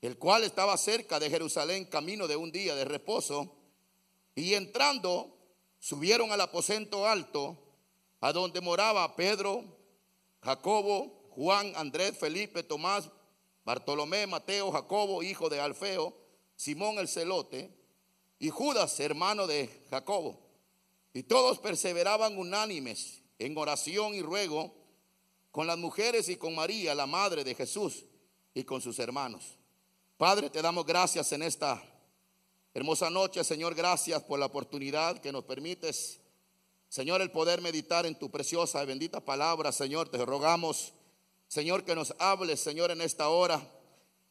el cual estaba cerca de Jerusalén, camino de un día de reposo, y entrando, subieron al aposento alto, a donde moraba Pedro, Jacobo, Juan, Andrés, Felipe, Tomás, Bartolomé, Mateo, Jacobo, hijo de Alfeo, Simón el celote, y Judas, hermano de Jacobo. Y todos perseveraban unánimes en oración y ruego con las mujeres y con María, la madre de Jesús, y con sus hermanos. Padre, te damos gracias en esta hermosa noche, Señor, gracias por la oportunidad que nos permites, Señor, el poder meditar en tu preciosa y bendita palabra, Señor, te rogamos, Señor, que nos hables, Señor, en esta hora.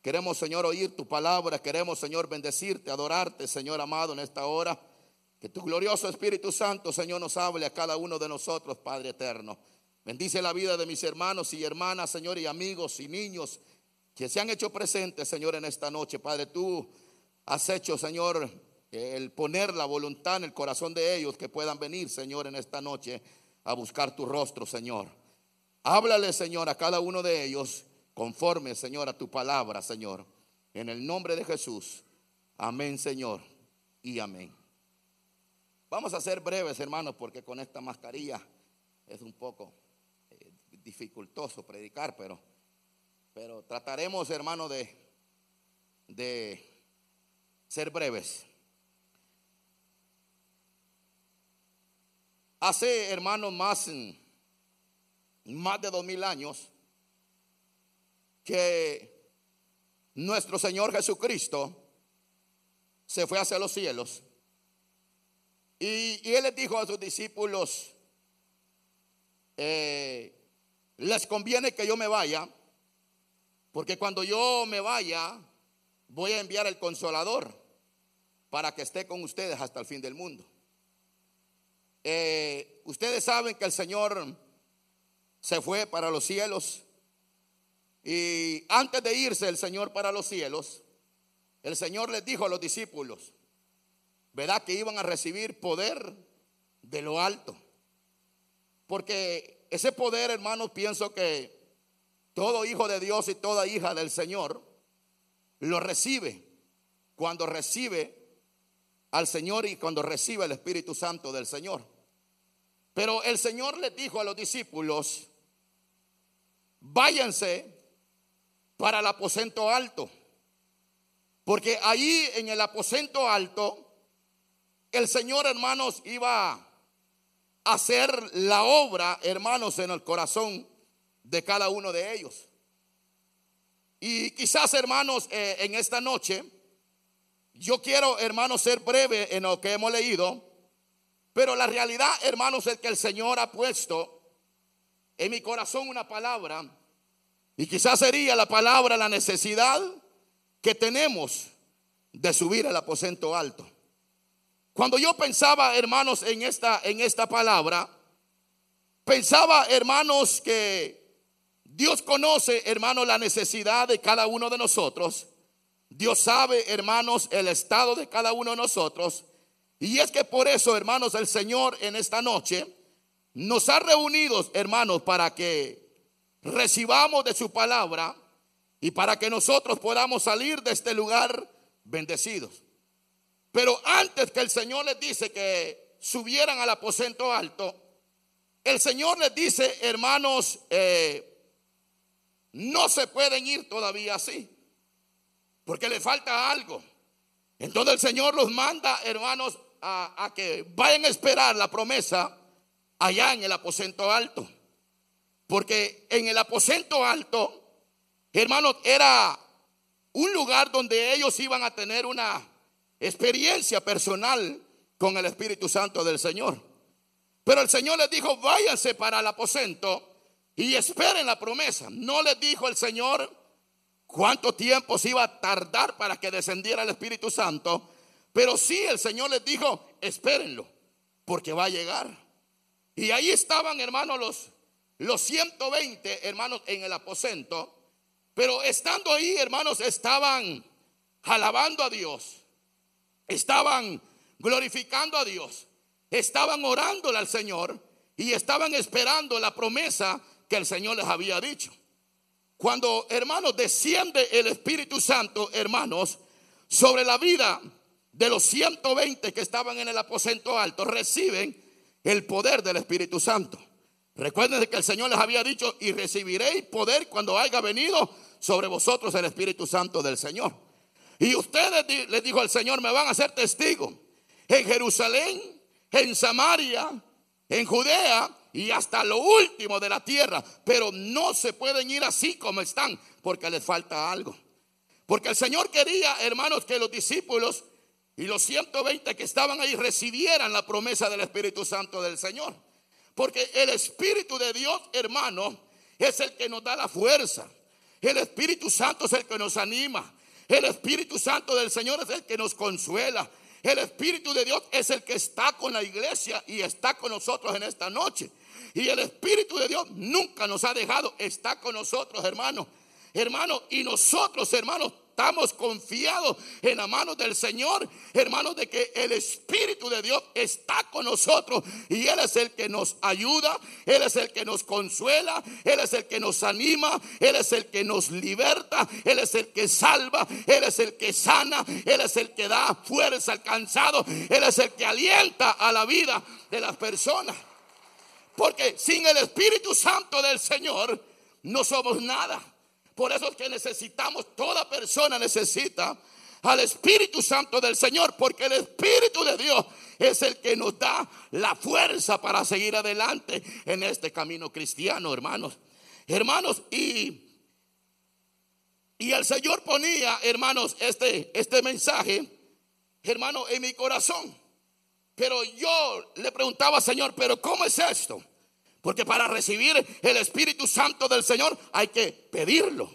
Queremos, Señor, oír tu palabra, queremos, Señor, bendecirte, adorarte, Señor amado, en esta hora. Que tu glorioso Espíritu Santo, Señor, nos hable a cada uno de nosotros, Padre eterno. Bendice la vida de mis hermanos y hermanas, Señor, y amigos y niños que se han hecho presentes, Señor, en esta noche. Padre, tú has hecho, Señor, el poner la voluntad en el corazón de ellos que puedan venir, Señor, en esta noche a buscar tu rostro, Señor. Háblale, Señor, a cada uno de ellos conforme, Señor, a tu palabra, Señor. En el nombre de Jesús. Amén, Señor. Y amén. Vamos a ser breves, hermanos, porque con esta mascarilla es un poco eh, dificultoso predicar, pero, pero trataremos, hermanos, de, de ser breves. Hace, hermanos, más, más de dos mil años que nuestro Señor Jesucristo se fue hacia los cielos y, él les dijo a sus discípulos, eh, les conviene que yo me vaya, porque cuando yo me vaya, voy a enviar el consolador para que esté con ustedes hasta el fin del mundo. Eh, ustedes saben que el Señor se fue para los cielos y antes de irse el Señor para los cielos, el Señor les dijo a los discípulos, ¿verdad? Que iban a recibir poder de lo alto. Porque ese poder, hermanos, pienso que todo hijo de Dios y toda hija del Señor lo recibe cuando recibe al Señor y cuando recibe el Espíritu Santo del Señor. Pero el Señor les dijo a los discípulos, váyanse para el aposento alto, porque allí en el aposento alto el Señor, hermanos, iba a hacer la obra, hermanos, en el corazón de cada uno de ellos. Y quizás, hermanos, eh, en esta noche, yo quiero, hermanos, ser breve en lo que hemos leído, pero la realidad, hermanos, es que el Señor ha puesto en mi corazón una palabra, y quizás sería la palabra, la necesidad que tenemos de subir al aposento alto. Cuando yo pensaba, hermanos, en esta, en esta palabra, pensaba, hermanos, que Dios conoce, hermanos, la necesidad de cada uno de nosotros. Dios sabe, hermanos, el estado de cada uno de nosotros. Y es que por eso, hermanos, el Señor en esta noche nos ha reunido, hermanos, para que recibamos de su palabra y para que nosotros podamos salir de este lugar bendecidos. Pero antes que el Señor les dice que subieran al aposento alto, el Señor les dice, hermanos, eh, no se pueden ir todavía así, porque le falta algo. Entonces el Señor los manda, hermanos, a, que vayan a esperar la promesa allá en el aposento alto. Porque en el aposento alto, hermanos, era un lugar donde ellos iban a tener una experiencia personal con el Espíritu Santo del Señor. Pero el Señor les dijo, váyanse para el aposento y esperen la promesa. No les dijo el Señor cuánto tiempo se iba a tardar para que descendiera el Espíritu Santo, pero sí el Señor les dijo, espérenlo, porque va a llegar. Y ahí estaban, hermanos, los, los 120 hermanos en el aposento, pero estando ahí, hermanos, estaban alabando a Dios estaban glorificando a Dios, estaban orándole al Señor y estaban esperando la promesa que el Señor les había dicho. cuando, hermanos, desciende el Espíritu Santo, hermanos, sobre la vida de los 120 que estaban en el aposento alto, reciben el poder del Espíritu Santo. Recuerden que el Señor les había dicho, y recibiréis poder cuando haya venido sobre vosotros el Espíritu Santo del Señor. Y ustedes, les dijo el Señor, me van a ser testigos en Jerusalén, en Samaria, en Judea y hasta lo último de la tierra. Pero no se pueden ir así como están porque les falta algo. Porque el Señor quería, hermanos, que los discípulos y los 120 que estaban ahí recibieran la promesa del Espíritu Santo del Señor. Porque el Espíritu de Dios, hermano, es el que nos da la fuerza. El Espíritu Santo es el que nos anima. El Espíritu Santo del Señor es el que nos consuela. El Espíritu de Dios es el que está con la iglesia y está con nosotros en esta noche. Y el Espíritu de Dios nunca nos ha dejado, está con nosotros, hermanos. Hermanos, y nosotros, hermanos, estamos confiados en la mano del Señor, hermanos, de que el Espíritu de Dios está con nosotros y Él es el que nos ayuda, Él es el que nos consuela, Él es el que nos anima, Él es el que nos liberta, Él es el que salva, Él es el que sana, Él es el que da fuerza al cansado, Él es el que alienta a la vida de las personas. Porque sin el Espíritu Santo del Señor no somos nada. Por eso es que necesitamos, toda persona necesita al Espíritu Santo del Señor, porque el Espíritu de Dios es el que nos da la fuerza para seguir adelante en este camino cristiano, hermanos. Hermanos, y, y el Señor ponía, hermanos, este, este mensaje, hermano, en mi corazón. Pero yo le preguntaba, Señor, pero ¿cómo es esto? Porque para recibir el Espíritu Santo del Señor hay que pedirlo.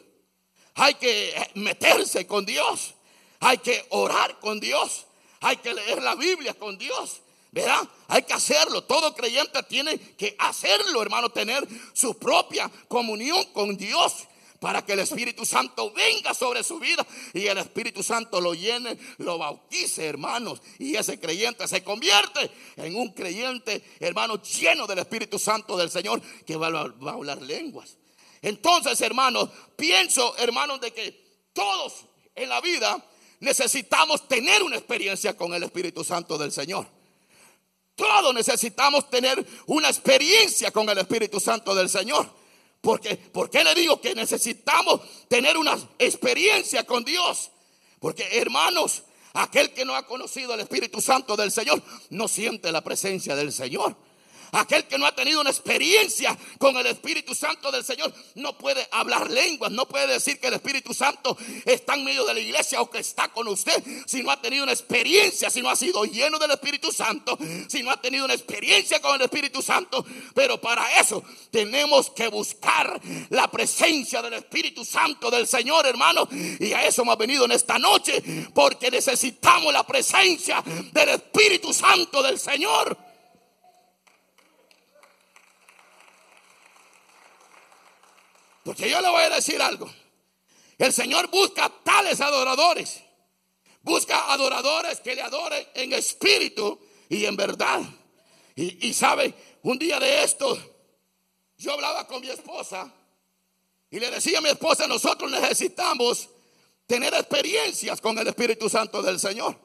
Hay que meterse con Dios. Hay que orar con Dios. Hay que leer la Biblia con Dios. ¿Verdad? Hay que hacerlo. Todo creyente tiene que hacerlo, hermano. Tener su propia comunión con Dios para que el Espíritu Santo venga sobre su vida y el Espíritu Santo lo llene, lo bautice, hermanos. Y ese creyente se convierte en un creyente, hermano, lleno del Espíritu Santo del Señor que va, a hablar lenguas. Entonces, hermanos, pienso, hermanos, de que todos en la vida necesitamos tener una experiencia con el Espíritu Santo del Señor. Todos necesitamos tener una experiencia con el Espíritu Santo del Señor. Porque, ¿Por qué le digo que necesitamos tener una experiencia con Dios? Porque hermanos, aquel que no ha conocido el Espíritu Santo del Señor no siente la presencia del Señor. Aquel que no ha tenido una experiencia con el Espíritu Santo del Señor no puede hablar lenguas, no puede decir que el Espíritu Santo está en medio de la iglesia o que está con usted. Si no ha tenido una experiencia, si no ha sido lleno del Espíritu Santo, si no ha tenido una experiencia con el Espíritu Santo. Pero para eso tenemos que buscar la presencia del Espíritu Santo del Señor, hermano. Y a eso hemos venido en esta noche, porque necesitamos la presencia del Espíritu Santo del Señor. Porque yo le voy a decir algo. El Señor busca tales adoradores. Busca adoradores que le adoren en espíritu y en verdad. Y, sabe, un día de esto, yo hablaba con mi esposa y le decía a mi esposa, nosotros necesitamos tener experiencias con el Espíritu Santo del Señor.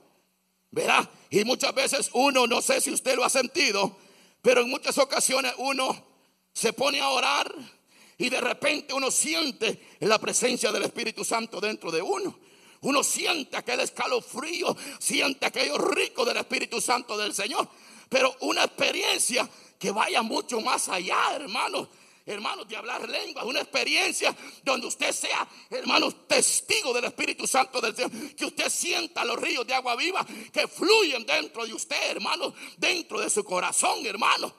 Verá, y muchas veces uno, no sé si usted lo ha sentido, pero en muchas ocasiones uno se pone a orar y de repente uno siente la presencia del Espíritu Santo dentro de uno. Uno siente aquel escalofrío, siente aquello rico del Espíritu Santo del Señor. Pero una experiencia que vaya mucho más allá, hermanos. Hermanos, de hablar lenguas, una experiencia donde usted sea, hermanos, testigo del Espíritu Santo del Señor. Que usted sienta los ríos de agua viva que fluyen dentro de usted, hermanos, dentro de su corazón, hermanos.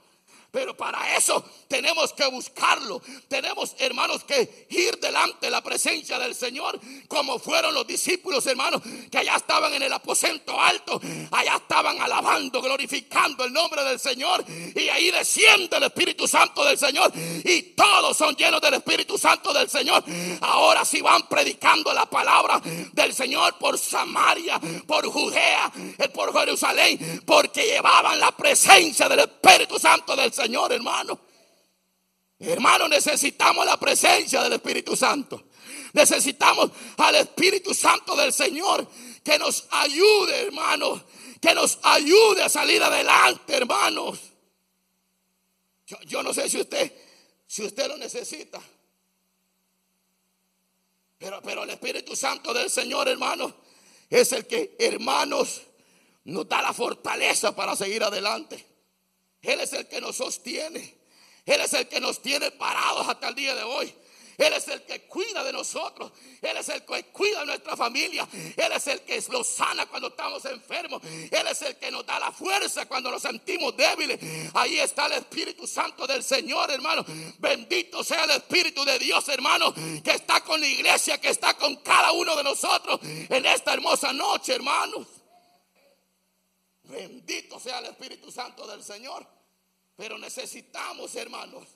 Pero para eso tenemos que buscarlo. Tenemos, hermanos, que ir delante de la presencia del Señor, como fueron los discípulos, hermanos, que allá estaban en el aposento alto, allá estaban alabando, glorificando el nombre del Señor. Y ahí desciende el Espíritu Santo del Señor. Y todos son llenos del Espíritu Santo del Señor. Ahora sí van predicando la palabra del Señor por Samaria, por Judea, eh, por Jerusalén, porque llevaban la presencia del Espíritu Santo del Señor. Señor, hermano. Hermano, necesitamos la presencia del Espíritu Santo. Necesitamos al Espíritu Santo del Señor que nos ayude, hermanos. Que nos ayude a salir adelante, hermanos. Yo, no sé si usted, si usted lo necesita. Pero, pero el Espíritu Santo del Señor, hermanos, es el que, hermanos, nos da la fortaleza para seguir adelante. Él es el que nos sostiene. Él es el que nos tiene parados hasta el día de hoy. Él es el que cuida de nosotros. Él es el que cuida de nuestra familia. Él es el que nos sana cuando estamos enfermos. Él es el que nos da la fuerza cuando nos sentimos débiles. Ahí está el Espíritu Santo del Señor, hermano. Bendito sea el Espíritu de Dios, hermano, que está con la iglesia, que está con cada uno de nosotros en esta hermosa noche, hermanos. Bendito sea el Espíritu Santo del Señor. Pero necesitamos, hermanos,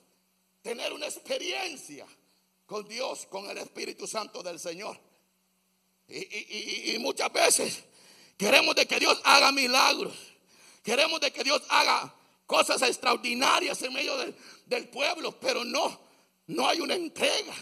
tener una experiencia con Dios, con el Espíritu Santo del Señor. Y, muchas veces queremos de que Dios haga milagros. Queremos de que Dios haga cosas extraordinarias en medio del, pueblo, pero no, no hay una entrega,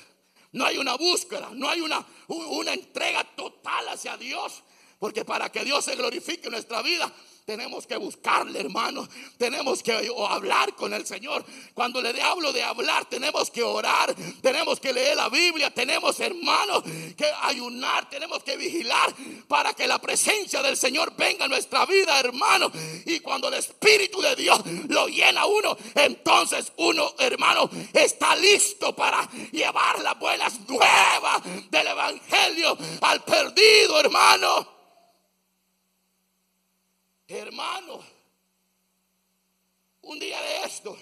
no hay una búsqueda, no hay una, una entrega total hacia Dios. Porque para que Dios se glorifique en nuestra vida, tenemos que buscarle, hermano. Tenemos que hablar con el Señor. Cuando le hablo de hablar, tenemos que orar. Tenemos que leer la Biblia. Tenemos, hermanos, que ayunar. Tenemos que vigilar para que la presencia del Señor venga a nuestra vida, hermano. Y cuando el Espíritu de Dios lo llena uno, entonces uno, hermano, está listo para llevar las buenas nuevas del Evangelio al perdido, hermano. Hermano, un día de esto,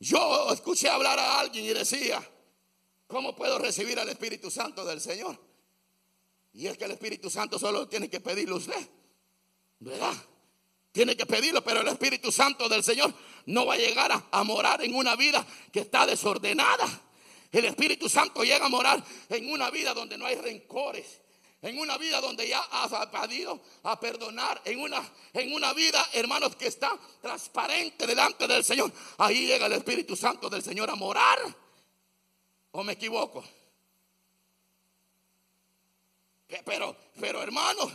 yo escuché hablar a alguien y decía, ¿cómo puedo recibir al Espíritu Santo del Señor? Y es que el Espíritu Santo solo tiene que pedirlo usted, ¿verdad? Tiene que pedirlo, pero el Espíritu Santo del Señor no va a llegar a, a morar en una vida que está desordenada. El Espíritu Santo llega a morar en una vida donde no hay rencores, en una vida donde ya has aprendido a perdonar, en una, en una vida, hermanos, que está transparente delante del Señor, ahí llega el Espíritu Santo del Señor a morar. ¿O me equivoco? Pero, pero hermanos,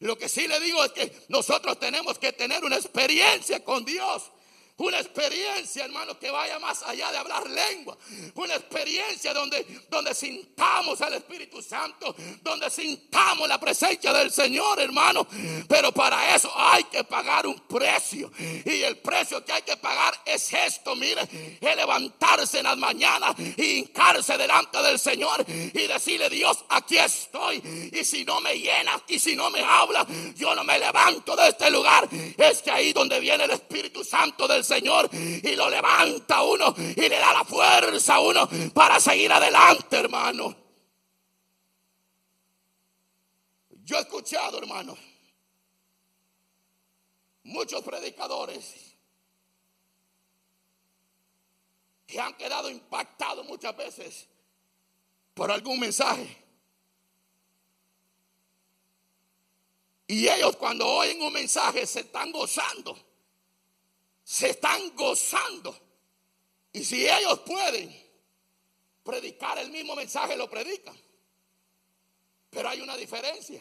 lo que sí le digo es que nosotros tenemos que tener una experiencia con Dios. Una experiencia, hermano, que vaya más allá de hablar lengua. Una experiencia donde, donde sintamos al Espíritu Santo, donde sintamos la presencia del Señor, hermano. Pero para eso hay que pagar un precio. Y el precio que hay que pagar es esto, mire, es levantarse en las mañanas y hincarse delante del Señor y decirle, Dios, aquí estoy. Y si no me llena y si no me habla, yo no me levanto de este lugar. Es que ahí donde viene el Espíritu Santo del Señor y lo levanta uno y le da la fuerza a uno para seguir adelante, hermano. Yo he escuchado, hermano, muchos predicadores que han quedado impactados muchas veces por algún mensaje. Y ellos cuando oyen un mensaje se están gozando se están gozando. Y si ellos pueden predicar el mismo mensaje, lo predican. Pero hay una diferencia.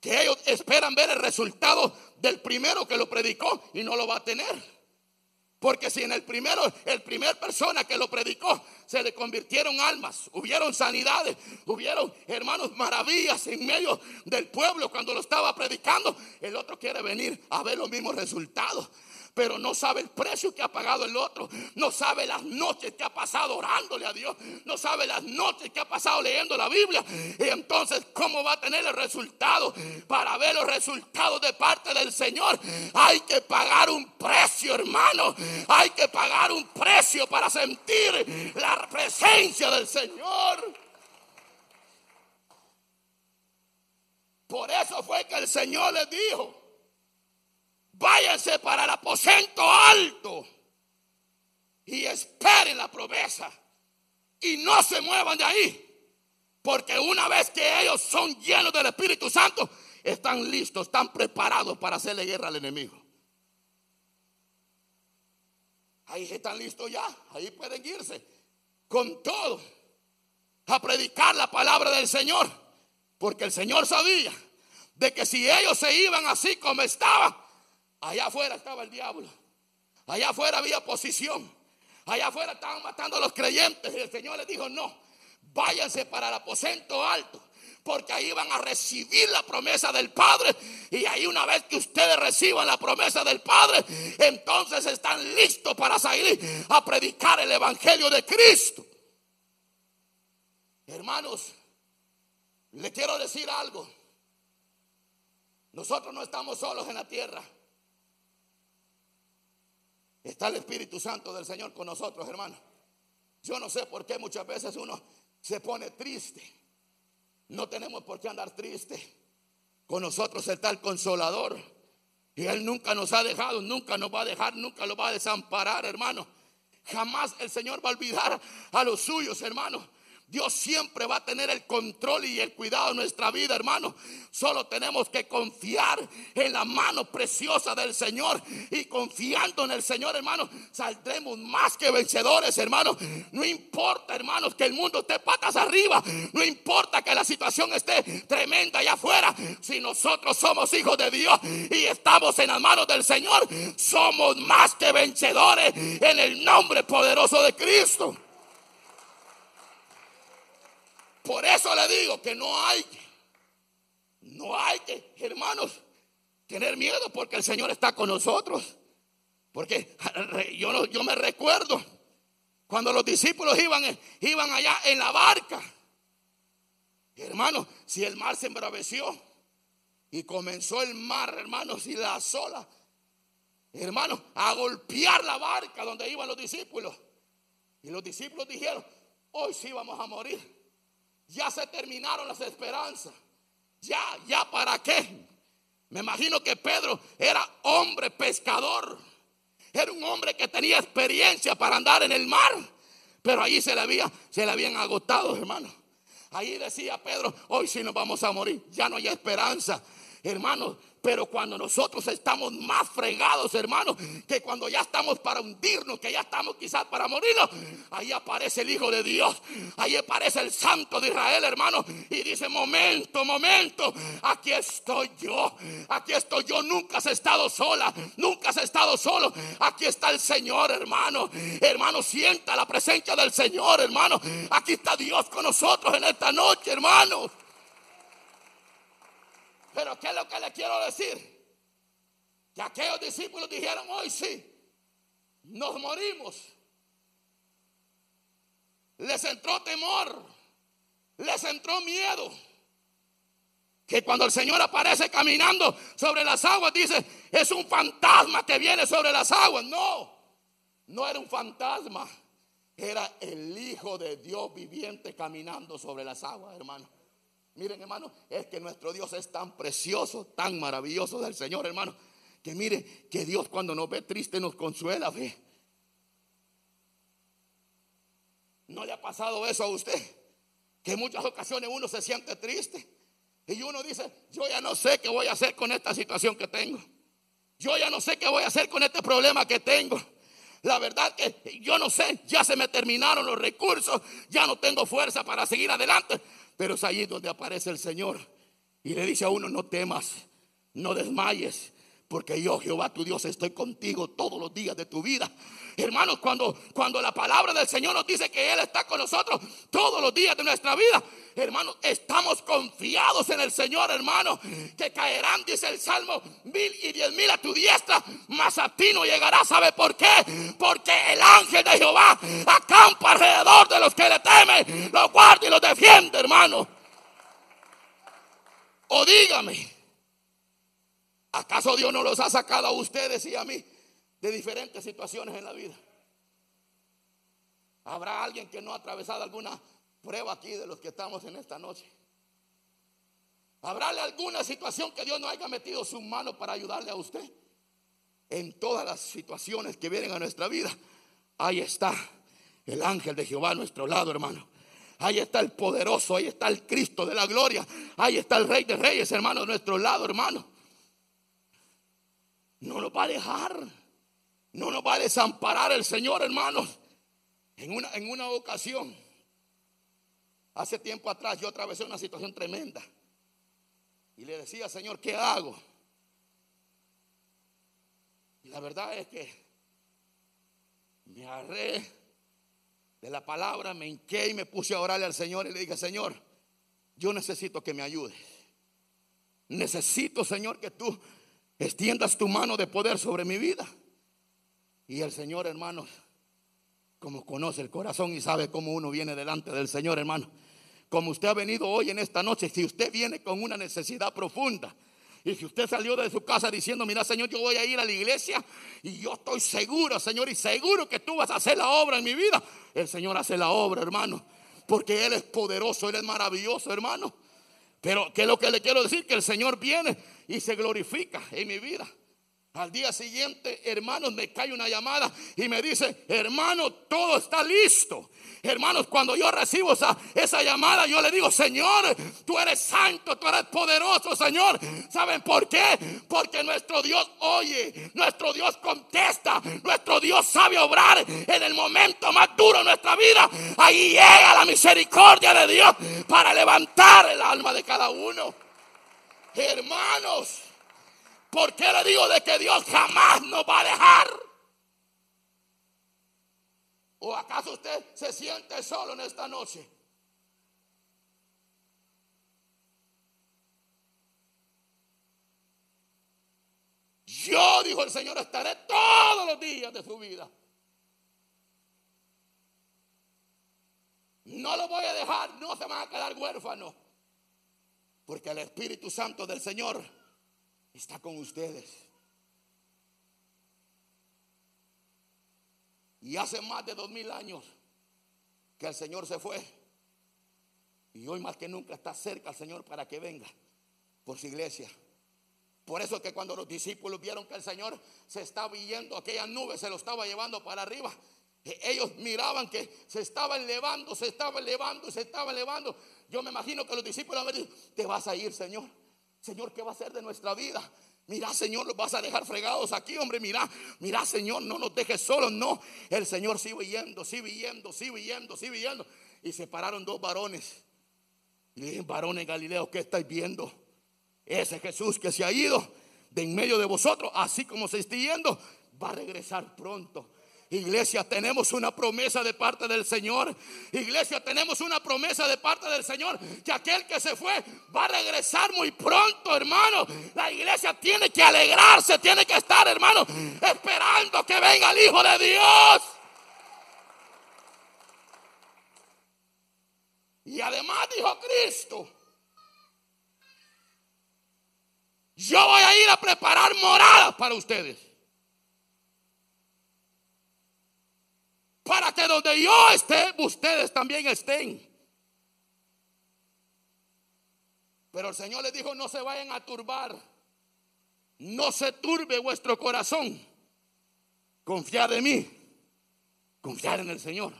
Que ellos esperan ver el resultado del primero que lo predicó y no lo va a tener. Porque si en el primero, el primer persona que lo predicó, se le convirtieron almas, hubieron sanidades, hubieron hermanos maravillas en medio del pueblo cuando lo estaba predicando, el otro quiere venir a ver los mismos resultados pero no sabe el precio que ha pagado el otro, no sabe las noches que ha pasado orándole a Dios, no sabe las noches que ha pasado leyendo la Biblia. Y entonces, ¿cómo va a tener el resultado? Para ver los resultados de parte del Señor, hay que pagar un precio, hermano. Hay que pagar un precio para sentir la presencia del Señor. Por eso fue que el Señor les dijo, váyanse para el aposento alto y esperen la promesa y no se muevan de ahí. Porque una vez que ellos son llenos del Espíritu Santo, están listos, están preparados para hacerle guerra al enemigo. Ahí están listos ya, ahí pueden irse con todo a predicar la palabra del Señor, porque el Señor sabía de que si ellos se iban así como estaban, allá afuera estaba el diablo, allá afuera había posición, allá afuera estaban matando a los creyentes y el Señor les dijo, no, váyanse para el aposento alto porque ahí van a recibir la promesa del Padre. Y ahí una vez que ustedes reciban la promesa del Padre, entonces están listos para salir a predicar el Evangelio de Cristo. Hermanos, le quiero decir algo. Nosotros no estamos solos en la tierra. Está el Espíritu Santo del Señor con nosotros, hermanos. Yo no sé por qué muchas veces uno se pone triste. No tenemos por qué andar triste. Con nosotros está el consolador. Y Él nunca nos ha dejado, nunca nos va a dejar, nunca lo va a desamparar, hermano. Jamás el Señor va a olvidar a los suyos, hermano. Dios siempre va a tener el control y el cuidado de nuestra vida, hermano. Solo tenemos que confiar en la mano preciosa del Señor. Y confiando en el Señor, hermano, saldremos más que vencedores, hermano. No importa, hermanos, que el mundo esté patas arriba. No importa que la situación esté tremenda allá afuera. Si nosotros somos hijos de Dios y estamos en las manos del Señor, somos más que vencedores en el nombre poderoso de Cristo. Por eso le digo que no hay, no hay que, hermanos, tener miedo porque el Señor está con nosotros. Porque yo, yo me recuerdo cuando los discípulos iban, iban allá en la barca. Hermanos, si el mar se embraveció y comenzó el mar, hermanos, y la sola, hermanos, a golpear la barca donde iban los discípulos. Y los discípulos dijeron, hoy sí vamos a morir. Ya se terminaron las esperanzas. Ya, ya para qué. Me imagino que Pedro era hombre pescador. Era un hombre que tenía experiencia para andar en el mar. Pero ahí se le, había, se le habían agotado, hermano. Ahí decía Pedro, hoy sí nos vamos a morir. Ya no hay esperanza. Hermanos, pero cuando nosotros estamos más fregados, hermanos, que cuando ya estamos para hundirnos, que ya estamos quizás para morirnos, ahí aparece el Hijo de Dios, ahí aparece el Santo de Israel, hermano, y dice, momento, momento, aquí estoy yo, aquí estoy yo, nunca has estado sola, nunca has estado solo, aquí está el Señor, hermano, hermano, sienta la presencia del Señor, hermano, aquí está Dios con nosotros en esta noche, hermanos. Pero ¿qué es lo que le quiero decir? Que aquellos discípulos dijeron, hoy sí, nos morimos. Les entró temor, les entró miedo. Que cuando el Señor aparece caminando sobre las aguas, dice, es un fantasma que viene sobre las aguas. No, no era un fantasma, era el Hijo de Dios viviente caminando sobre las aguas, hermano. Miren, hermano, es que nuestro Dios es tan precioso, tan maravilloso del Señor, hermano. Que mire, que Dios cuando nos ve triste nos consuela, ve. ¿No le ha pasado eso a usted? Que en muchas ocasiones uno se siente triste. Y uno dice, yo ya no sé qué voy a hacer con esta situación que tengo. Yo ya no sé qué voy a hacer con este problema que tengo. La verdad que yo no sé, ya se me terminaron los recursos, ya no tengo fuerza para seguir adelante. Pero es allí donde aparece el Señor. Y le dice a uno, no temas, no desmayes, porque yo, Jehová, tu Dios, estoy contigo todos los días de tu vida. Hermanos, cuando, cuando la palabra del Señor nos dice que Él está con nosotros todos los días de nuestra vida, hermanos, estamos confiados en el Señor, hermano, que caerán, dice el Salmo, mil y diez mil a tu diestra, mas a ti no llegará. ¿Sabe por qué? Porque el ángel de Jehová acampa alrededor de los que le temen, los guarda y los defiende, hermano. O dígame, ¿acaso Dios no los ha sacado a ustedes y a mí? de diferentes situaciones en la vida. Habrá alguien que no ha atravesado alguna prueba aquí de los que estamos en esta noche. Habrá alguna situación que Dios no haya metido su mano para ayudarle a usted. En todas las situaciones que vienen a nuestra vida, ahí está el ángel de Jehová a nuestro lado, hermano. Ahí está el poderoso, ahí está el Cristo de la gloria, ahí está el Rey de Reyes, hermano, a nuestro lado, hermano. No lo va a dejar. No nos va a desamparar el Señor, hermanos. En una, en una ocasión, hace tiempo atrás, yo atravesé una situación tremenda. Y le decía, Señor, ¿qué hago? Y la verdad es que me agarré de la palabra, me hinqué y me puse a orarle al Señor y le dije, Señor, yo necesito que me ayudes. Necesito, Señor, que tú extiendas tu mano de poder sobre mi vida. Y el Señor, hermanos, como conoce el corazón y sabe cómo uno viene delante del Señor, hermano. Como usted ha venido hoy en esta noche, si usted viene con una necesidad profunda, y si usted salió de su casa diciendo, mira Señor, yo voy a ir a la iglesia y yo estoy seguro, Señor, y seguro que tú vas a hacer la obra en mi vida. El Señor hace la obra, hermano, porque Él es poderoso, Él es maravilloso, hermano. Pero ¿qué es lo que le quiero decir? Que el Señor viene y se glorifica en mi vida. Al día siguiente, hermanos, me cae una llamada y me dice, hermano, todo está listo. Hermanos, cuando yo recibo esa, esa llamada, yo le digo, Señor, tú eres santo, tú eres poderoso, Señor. ¿Saben por qué? Porque nuestro Dios oye, nuestro Dios contesta, nuestro Dios sabe obrar en el momento más duro de nuestra vida. Ahí llega la misericordia de Dios para levantar el alma de cada uno. Hermanos. ¿Por qué le digo de que Dios jamás nos va a dejar? ¿O acaso usted se siente solo en esta noche? Yo, dijo el Señor, estaré todos los días de su vida. No lo voy a dejar, no se van a quedar huérfanos. Porque el Espíritu Santo del Señor está con ustedes. Y hace más de dos mil años que el Señor se fue. Y hoy más que nunca está cerca el Señor para que venga por su iglesia. Por eso que cuando los discípulos vieron que el Señor se estaba yendo, aquella nube se lo estaba llevando para arriba. E ellos miraban que se estaba elevando, se estaba elevando, se estaba elevando. Yo me imagino que los discípulos me dicho, te vas a ir, Señor. Señor, ¿qué va a hacer de nuestra vida? Mira, Señor, los vas a dejar fregados aquí, hombre. Mira, mira, Señor, no nos dejes solos. No, el Señor sigue yendo, sigue yendo, sigue yendo, sigue yendo. Y se pararon dos varones. Y dije, varones Galileo, ¿qué estáis viendo? Ese Jesús que se ha ido de en medio de vosotros, así como se está yendo, va a regresar pronto. Iglesia, tenemos una promesa de parte del Señor. Iglesia, tenemos una promesa de parte del Señor que aquel que se fue va a regresar muy pronto, hermano. La iglesia tiene que alegrarse, tiene que estar, hermano, esperando que venga el Hijo de Dios. Y además dijo Cristo, yo voy a ir a preparar moradas para ustedes. Para que donde yo esté, ustedes también estén. Pero el Señor les dijo, no se vayan a turbar, no se turbe vuestro corazón. Confiar en mí, confiar en el Señor.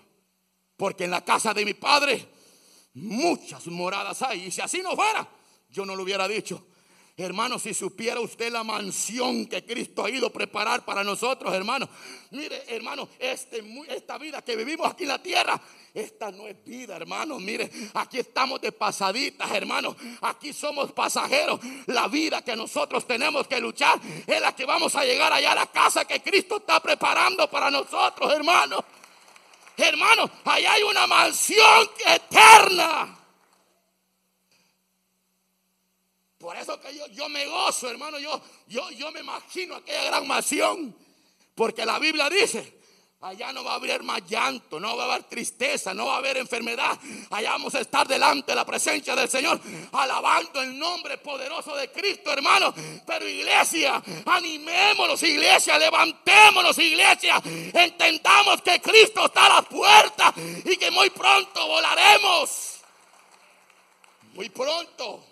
Porque en la casa de mi Padre muchas moradas hay. Y si así no fuera, yo no lo hubiera dicho. Hermano, si supiera usted la mansión que Cristo ha ido a preparar para nosotros, hermano. Mire, hermano, este, esta vida que vivimos aquí en la tierra, esta no es vida, hermano. Mire, aquí estamos de pasaditas, hermano. Aquí somos pasajeros. La vida que nosotros tenemos que luchar es la que vamos a llegar allá a la casa que Cristo está preparando para nosotros, hermano. Hermano, allá hay una mansión eterna. Por eso que yo, yo me gozo, hermano. Yo, yo, yo me imagino aquella gran mansión. Porque la Biblia dice, allá no va a haber más llanto, no va a haber tristeza, no va a haber enfermedad. Allá vamos a estar delante de la presencia del Señor, alabando el nombre poderoso de Cristo, hermano. Pero iglesia, animémonos, iglesia, levantémonos, iglesia. Entendamos que Cristo está a la puerta y que muy pronto volaremos. Muy pronto.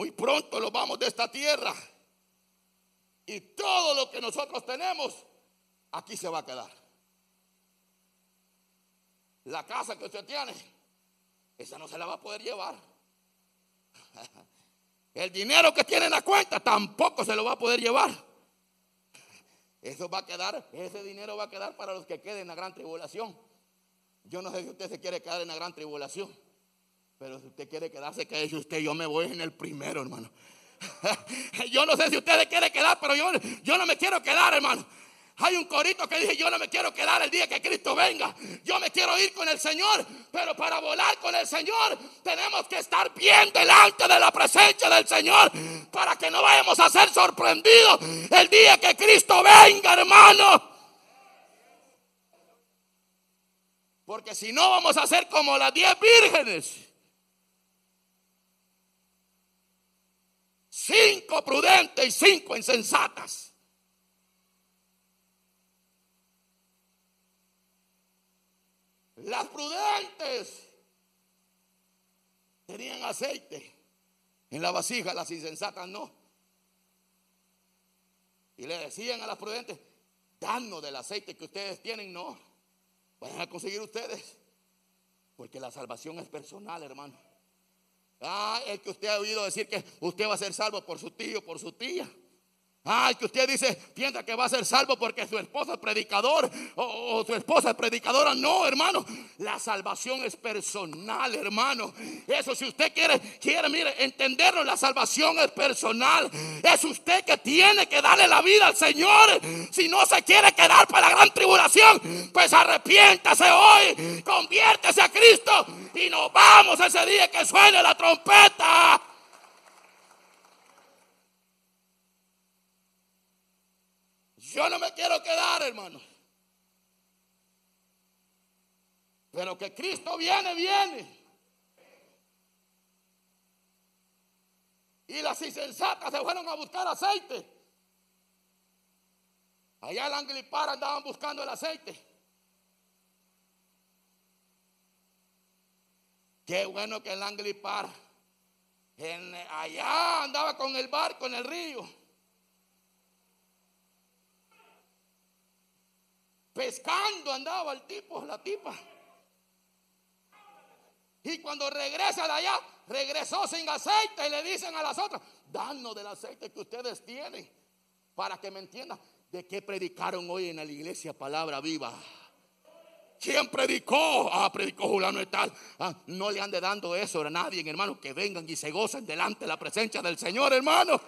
Muy pronto lo vamos de esta tierra. Y todo lo que nosotros tenemos, aquí se va a quedar. La casa que usted tiene, esa no se la va a poder llevar. El dinero que tiene en la cuenta tampoco se lo va a poder llevar. Eso va a quedar, ese dinero va a quedar para los que queden en la gran tribulación. Yo no sé si usted se quiere quedar en la gran tribulación, pero si usted quiere quedarse, quédese usted, yo me voy en el primero, hermano. yo no sé si usted quiere quedar, pero yo, yo no me quiero quedar, hermano. Hay un corito que dice, yo no me quiero quedar el día que Cristo venga. Yo me quiero ir con el Señor. Pero para volar con el Señor tenemos que estar bien delante de la presencia del Señor. Para que no vayamos a ser sorprendidos el día que Cristo venga, hermano. Porque si no vamos a ser como las diez vírgenes. Cinco prudentes y cinco insensatas. Las prudentes tenían aceite en la vasija, las insensatas no. Y le decían a las prudentes, danos del aceite que ustedes tienen, no. Vayan a conseguir ustedes. Porque la salvación es personal, hermano. Ah, es que usted ha oído decir que usted va a ser salvo por su tío, por su tía. Ay, que usted dice, piensa que va a ser salvo porque su esposa es predicador o, su esposa es predicadora. No, hermano, la salvación es personal, hermano. Eso si usted quiere, quiere, mire, entenderlo, la salvación es personal. Es usted que tiene que darle la vida al Señor. Si no se quiere quedar para la gran tribulación, pues arrepiéntase hoy, conviértese a Cristo y nos vamos ese día que suene la trompeta. Yo no me quiero quedar, hermano. Pero que Cristo viene, viene. Y las insensatas se fueron a buscar aceite. Allá en Anglipar andaban buscando el aceite. Qué bueno que el Anglipar allá andaba con el barco en el río. Pescando andaba el tipo, la tipa. Y cuando regresa de allá, regresó sin aceite y le dicen a las otras, danos del aceite que ustedes tienen. Para que me entiendan de qué predicaron hoy en la iglesia palabra viva. ¿Quién predicó? Ah, predicó Julano y tal. Ah, no le ande dando eso a nadie, hermano, que vengan y se gocen delante de la presencia del Señor, hermano.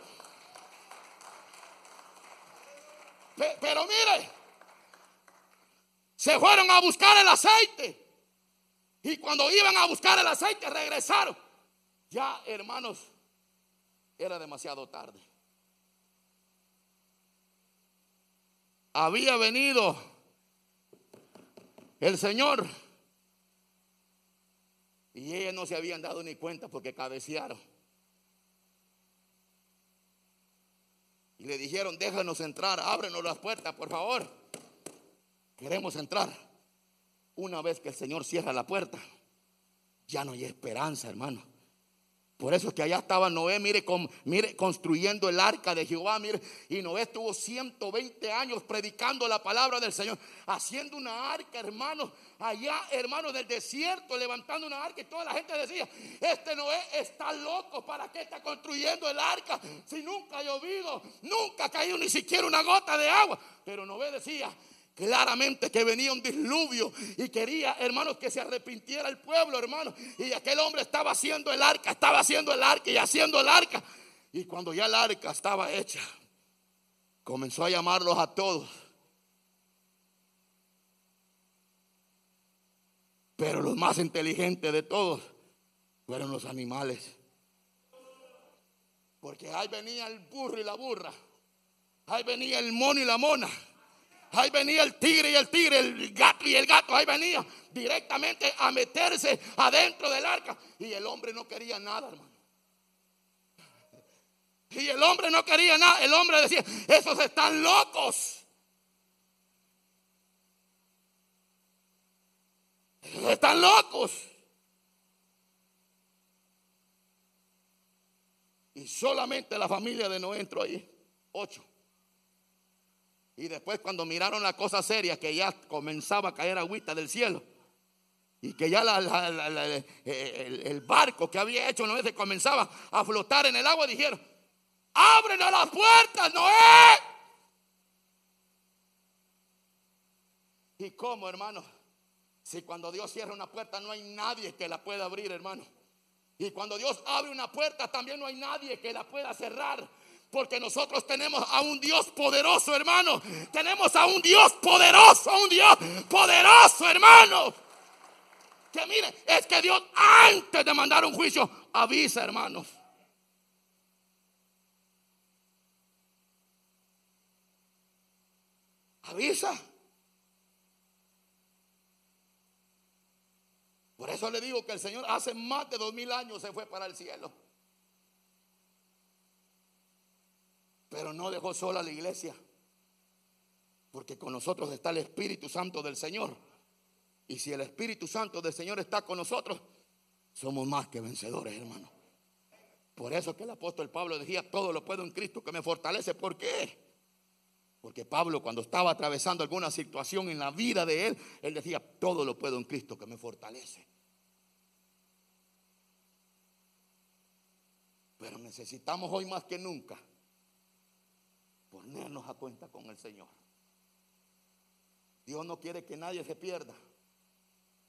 Pero mire, se fueron a buscar el aceite. Y cuando iban a buscar el aceite, regresaron. Ya, hermanos, era demasiado tarde. Había venido el Señor. Y ellos no se habían dado ni cuenta porque cabecearon. Y le dijeron, déjanos entrar, ábrenos las puertas, por favor. Queremos entrar. Una vez que el Señor cierra la puerta, ya no hay esperanza, hermano. Por eso es que allá estaba Noé, mire, mire, construyendo el arca de Jehová, mire. Y Noé estuvo 120 años predicando la palabra del Señor, haciendo una arca, hermano. Allá, hermano, del desierto, levantando una arca. Y toda la gente decía, este Noé está loco, ¿para qué está construyendo el arca? Si nunca ha llovido, nunca ha caído ni siquiera una gota de agua. Pero Noé decía, claramente que venía un diluvio y quería, hermanos, que se arrepintiera el pueblo, hermanos. Y aquel hombre estaba haciendo el arca, estaba haciendo el arca y haciendo el arca. Y cuando ya el arca estaba hecha, comenzó a llamarlos a todos. Pero los más inteligentes de todos fueron los animales. Porque ahí venía el burro y la burra. Ahí venía el mono y la mona. Ahí venía el tigre y el tigre, el gato y el gato. Ahí venía directamente a meterse adentro del arca. Y el hombre no quería nada, hermano. Y el hombre no quería nada. El hombre decía, esos están locos. están locos. Y solamente la familia de Noé entró ahí. Ocho. Y después cuando miraron la cosa seria, que ya comenzaba a caer agüita del cielo. Y que ya el, barco que había hecho Noé se comenzaba a flotar en el agua. Dijeron, abren a las puertas, Noé. ¿Y cómo, hermano? Si cuando Dios cierra una puerta no hay nadie que la pueda abrir, hermano. Y cuando Dios abre una puerta también no hay nadie que la pueda cerrar. Porque nosotros tenemos a un Dios poderoso, hermano. Tenemos a un Dios poderoso, a un Dios poderoso, hermano. Que mire, es que Dios antes de mandar un juicio avisa, hermanos. Avisa. Por eso le digo que el Señor hace más de dos mil años se fue para el cielo. Pero no dejó sola la iglesia. Porque con nosotros está el Espíritu Santo del Señor. Y si el Espíritu Santo del Señor está con nosotros, somos más que vencedores, hermano. Por eso que el apóstol Pablo decía, todo lo puedo en Cristo que me fortalece. ¿Por qué? Porque Pablo cuando estaba atravesando alguna situación en la vida de él, él decía, todo lo puedo en Cristo que me fortalece. Pero necesitamos hoy más que nunca ponernos a cuenta con el Señor. Dios no quiere que nadie se pierda,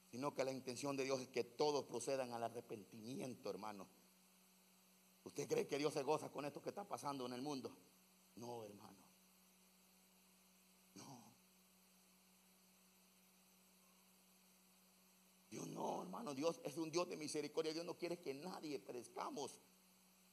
sino que la intención de Dios es que todos procedan al arrepentimiento, hermano. ¿Usted cree que Dios se goza con esto que está pasando en el mundo? No, hermano. No. Dios no, hermano. Dios es un Dios de misericordia. Dios no quiere que nadie perezcamos.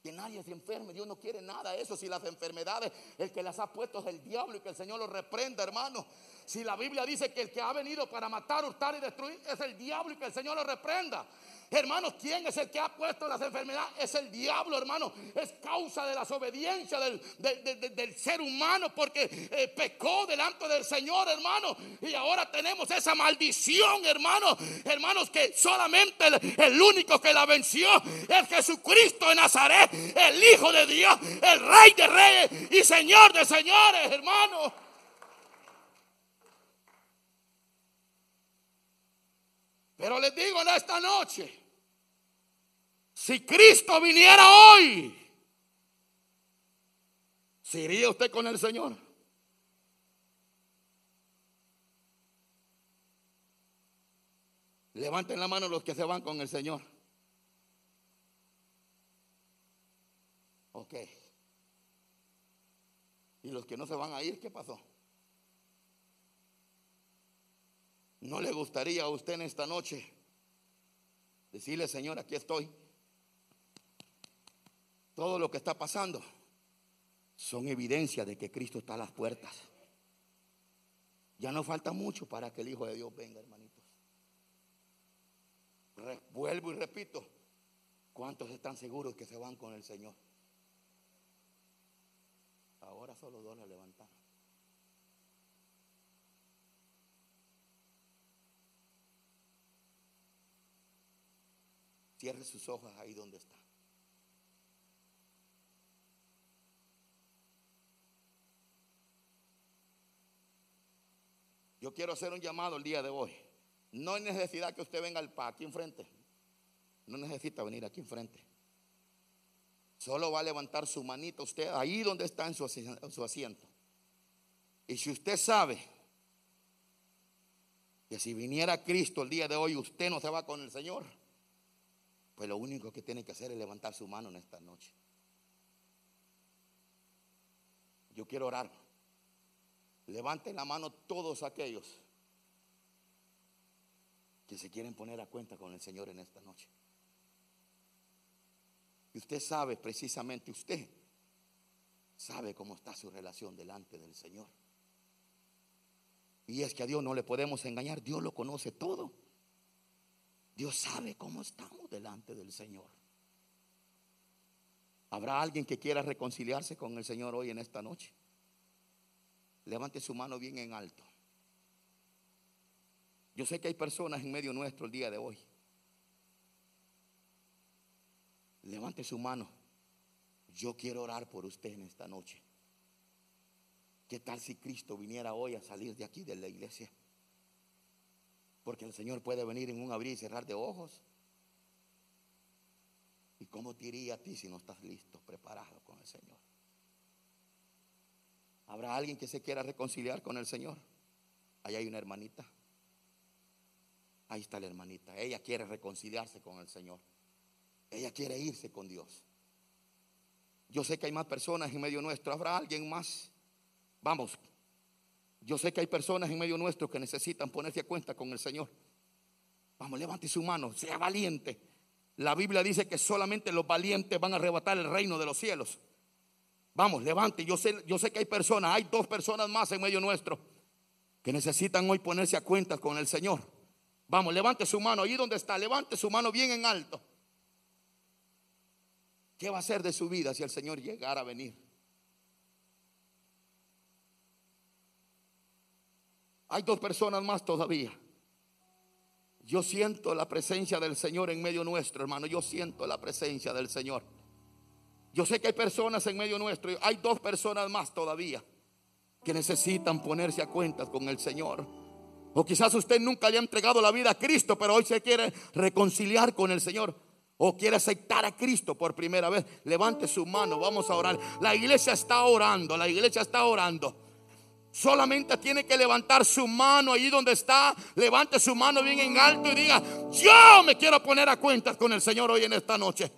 Que nadie se enferme. Dios no quiere nada de eso. Si las enfermedades, el que las ha puesto es el diablo y que el Señor los reprenda, hermano. Si la Biblia dice que el que ha venido para matar, hurtar y destruir es el diablo y que el Señor lo reprenda. Hermanos, ¿quién es el que ha puesto las enfermedades? Es el diablo, hermano. Es causa de la desobediencia del, del, ser humano porque eh, pecó delante del Señor, hermano. Y ahora tenemos esa maldición, hermano. Hermanos, que solamente el, el único que la venció es Jesucristo de Nazaret, el Hijo de Dios, el Rey de Reyes y Señor de Señores, hermano. Pero les digo en esta noche, si Cristo viniera hoy, ¿se iría usted con el Señor? Levanten la mano los que se van con el Señor. Ok. ¿Y los que no se van a ir, qué pasó? ¿No le gustaría a usted en esta noche decirle, Señor, aquí estoy? Todo lo que está pasando son evidencia de que Cristo está a las puertas. Ya no falta mucho para que el Hijo de Dios venga, hermanitos. vuelvo y repito, ¿cuántos están seguros que se van con el Señor? Ahora solo dos la levantaron. Cierre sus ojos ahí donde está. Yo quiero hacer un llamado el día de hoy. No hay necesidad que usted venga al pa aquí enfrente. No necesita venir aquí enfrente. Solo va a levantar su manita usted ahí donde está en su, asiento. Y si usted sabe que si viniera Cristo el día de hoy usted no se va con el Señor, pues lo único que tiene que hacer es levantar su mano en esta noche. Yo quiero orar. Levanten la mano todos aquellos que se quieren poner a cuenta con el Señor en esta noche. Y usted sabe, precisamente usted, sabe cómo está su relación delante del Señor. Y es que a Dios no le podemos engañar, Dios lo conoce todo. Dios sabe cómo estamos delante del Señor. ¿Habrá alguien que quiera reconciliarse con el Señor hoy en esta noche? Levante su mano bien en alto. Yo sé que hay personas en medio nuestro el día de hoy. Levante su mano. Yo quiero orar por usted en esta noche. ¿Qué tal si Cristo viniera hoy a salir de aquí de la iglesia? Porque el Señor puede venir en un abrir y cerrar de ojos. ¿Y cómo te iría a ti si no estás listo, preparado con el Señor? ¿Habrá alguien que se quiera reconciliar con el Señor? Ahí hay una hermanita. Ahí está la hermanita. Ella quiere reconciliarse con el Señor. Ella quiere irse con Dios. Yo sé que hay más personas en medio nuestro. ¿Habrá alguien más? Vamos. Yo sé que hay personas en medio nuestro que necesitan ponerse a cuenta con el Señor. Vamos, levante su mano, sea valiente. La Biblia dice que solamente los valientes van a arrebatar el reino de los cielos. Vamos, levante. Yo sé, yo sé que hay personas, hay dos personas más en medio nuestro que necesitan hoy ponerse a cuenta con el Señor. Vamos, levante su mano ahí donde está, levante su mano bien en alto. ¿Qué va a hacer de su vida si el Señor llegara a venir? Hay dos personas más todavía. Yo siento la presencia del Señor en medio nuestro, hermano. Yo siento la presencia del Señor. Yo sé que hay personas en medio nuestro. Hay dos personas más todavía que necesitan ponerse a cuentas con el Señor. O quizás usted nunca haya entregado la vida a Cristo, pero hoy se quiere reconciliar con el Señor o quiere aceptar a Cristo por primera vez, levante su mano, vamos a orar. La iglesia está orando, la iglesia está orando. Solamente tiene que levantar su mano ahí donde está. Levante su mano bien en alto y diga, yo me quiero poner a cuentas con el Señor hoy en esta noche.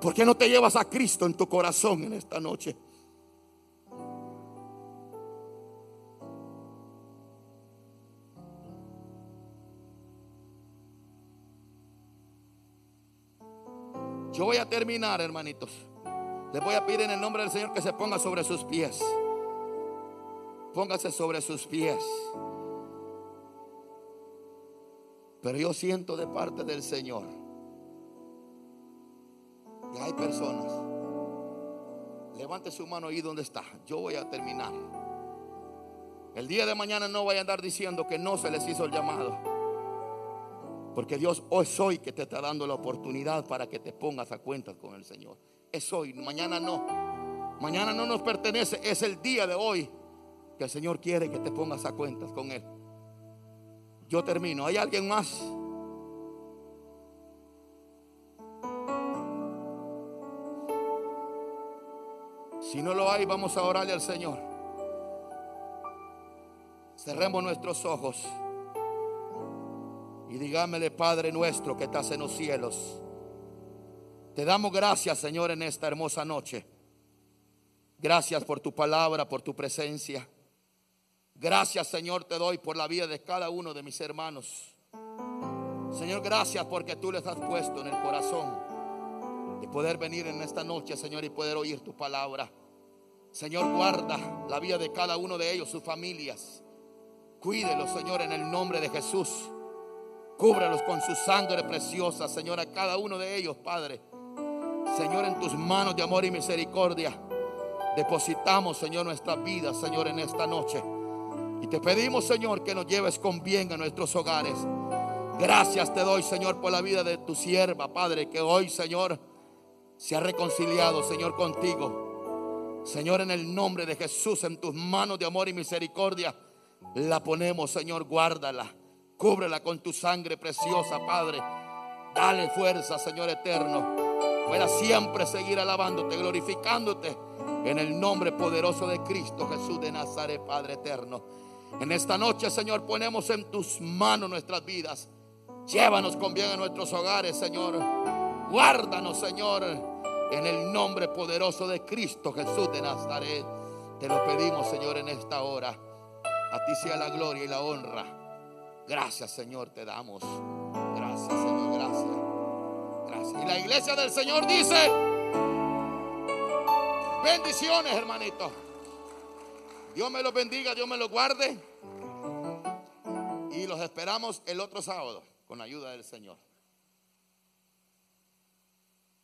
¿Por qué no te llevas a Cristo en tu corazón en esta noche? Yo voy a terminar, hermanitos. Les voy a pedir en el nombre del Señor que se ponga sobre sus pies. Póngase sobre sus pies. Pero yo siento de parte del Señor hay personas. Levante su mano ahí donde está. Yo voy a terminar. El día de mañana no voy a andar diciendo que no se les hizo el llamado. Porque Dios hoy es hoy que te está dando la oportunidad para que te pongas a cuentas con el Señor. Es hoy, mañana no. Mañana no nos pertenece, es el día de hoy que el Señor quiere que te pongas a cuentas con Él. Yo termino. ¿Hay alguien más? Si no lo hay, vamos a orarle al Señor. Cerremos nuestros ojos. Y dígamele, Padre nuestro que estás en los cielos. Te damos gracias, Señor, en esta hermosa noche. Gracias por tu palabra, por tu presencia. Gracias, Señor, te doy por la vida de cada uno de mis hermanos. Señor, gracias porque tú les has puesto en el corazón de poder venir en esta noche, Señor, y poder oír tu palabra. Señor, guarda la vida de cada uno de ellos, sus familias. Cuídelos, Señor, en el nombre de Jesús. Cúbralos con su sangre preciosa, Señor, a cada uno de ellos, Padre. Señor, en tus manos de amor y misericordia, depositamos, Señor, nuestra vida, Señor, en esta noche. Y te pedimos, Señor, que nos lleves con bien a nuestros hogares. Gracias te doy, Señor, por la vida de tu sierva, Padre, que hoy, Señor, se ha reconciliado, Señor, contigo. Señor, en el nombre de Jesús, en tus manos de amor y misericordia, la ponemos, Señor, guárdala. Cúbrela con tu sangre preciosa, Padre. Dale fuerza, Señor eterno. Pueda siempre seguir alabándote, glorificándote en el nombre poderoso de Cristo Jesús de Nazaret, Padre eterno. En esta noche, Señor, ponemos en tus manos nuestras vidas. Llévanos con bien a nuestros hogares, Señor. Guárdanos, Señor, en el nombre poderoso de Cristo Jesús de Nazaret. Te lo pedimos, Señor, en esta hora. A ti sea la gloria y la honra. Gracias, Señor, te damos. Gracias, Señor, gracias. Gracias. Y la iglesia del Señor dice, bendiciones, hermanito. Dios me los bendiga, Dios me los guarde. Y los esperamos el otro sábado con la ayuda del Señor.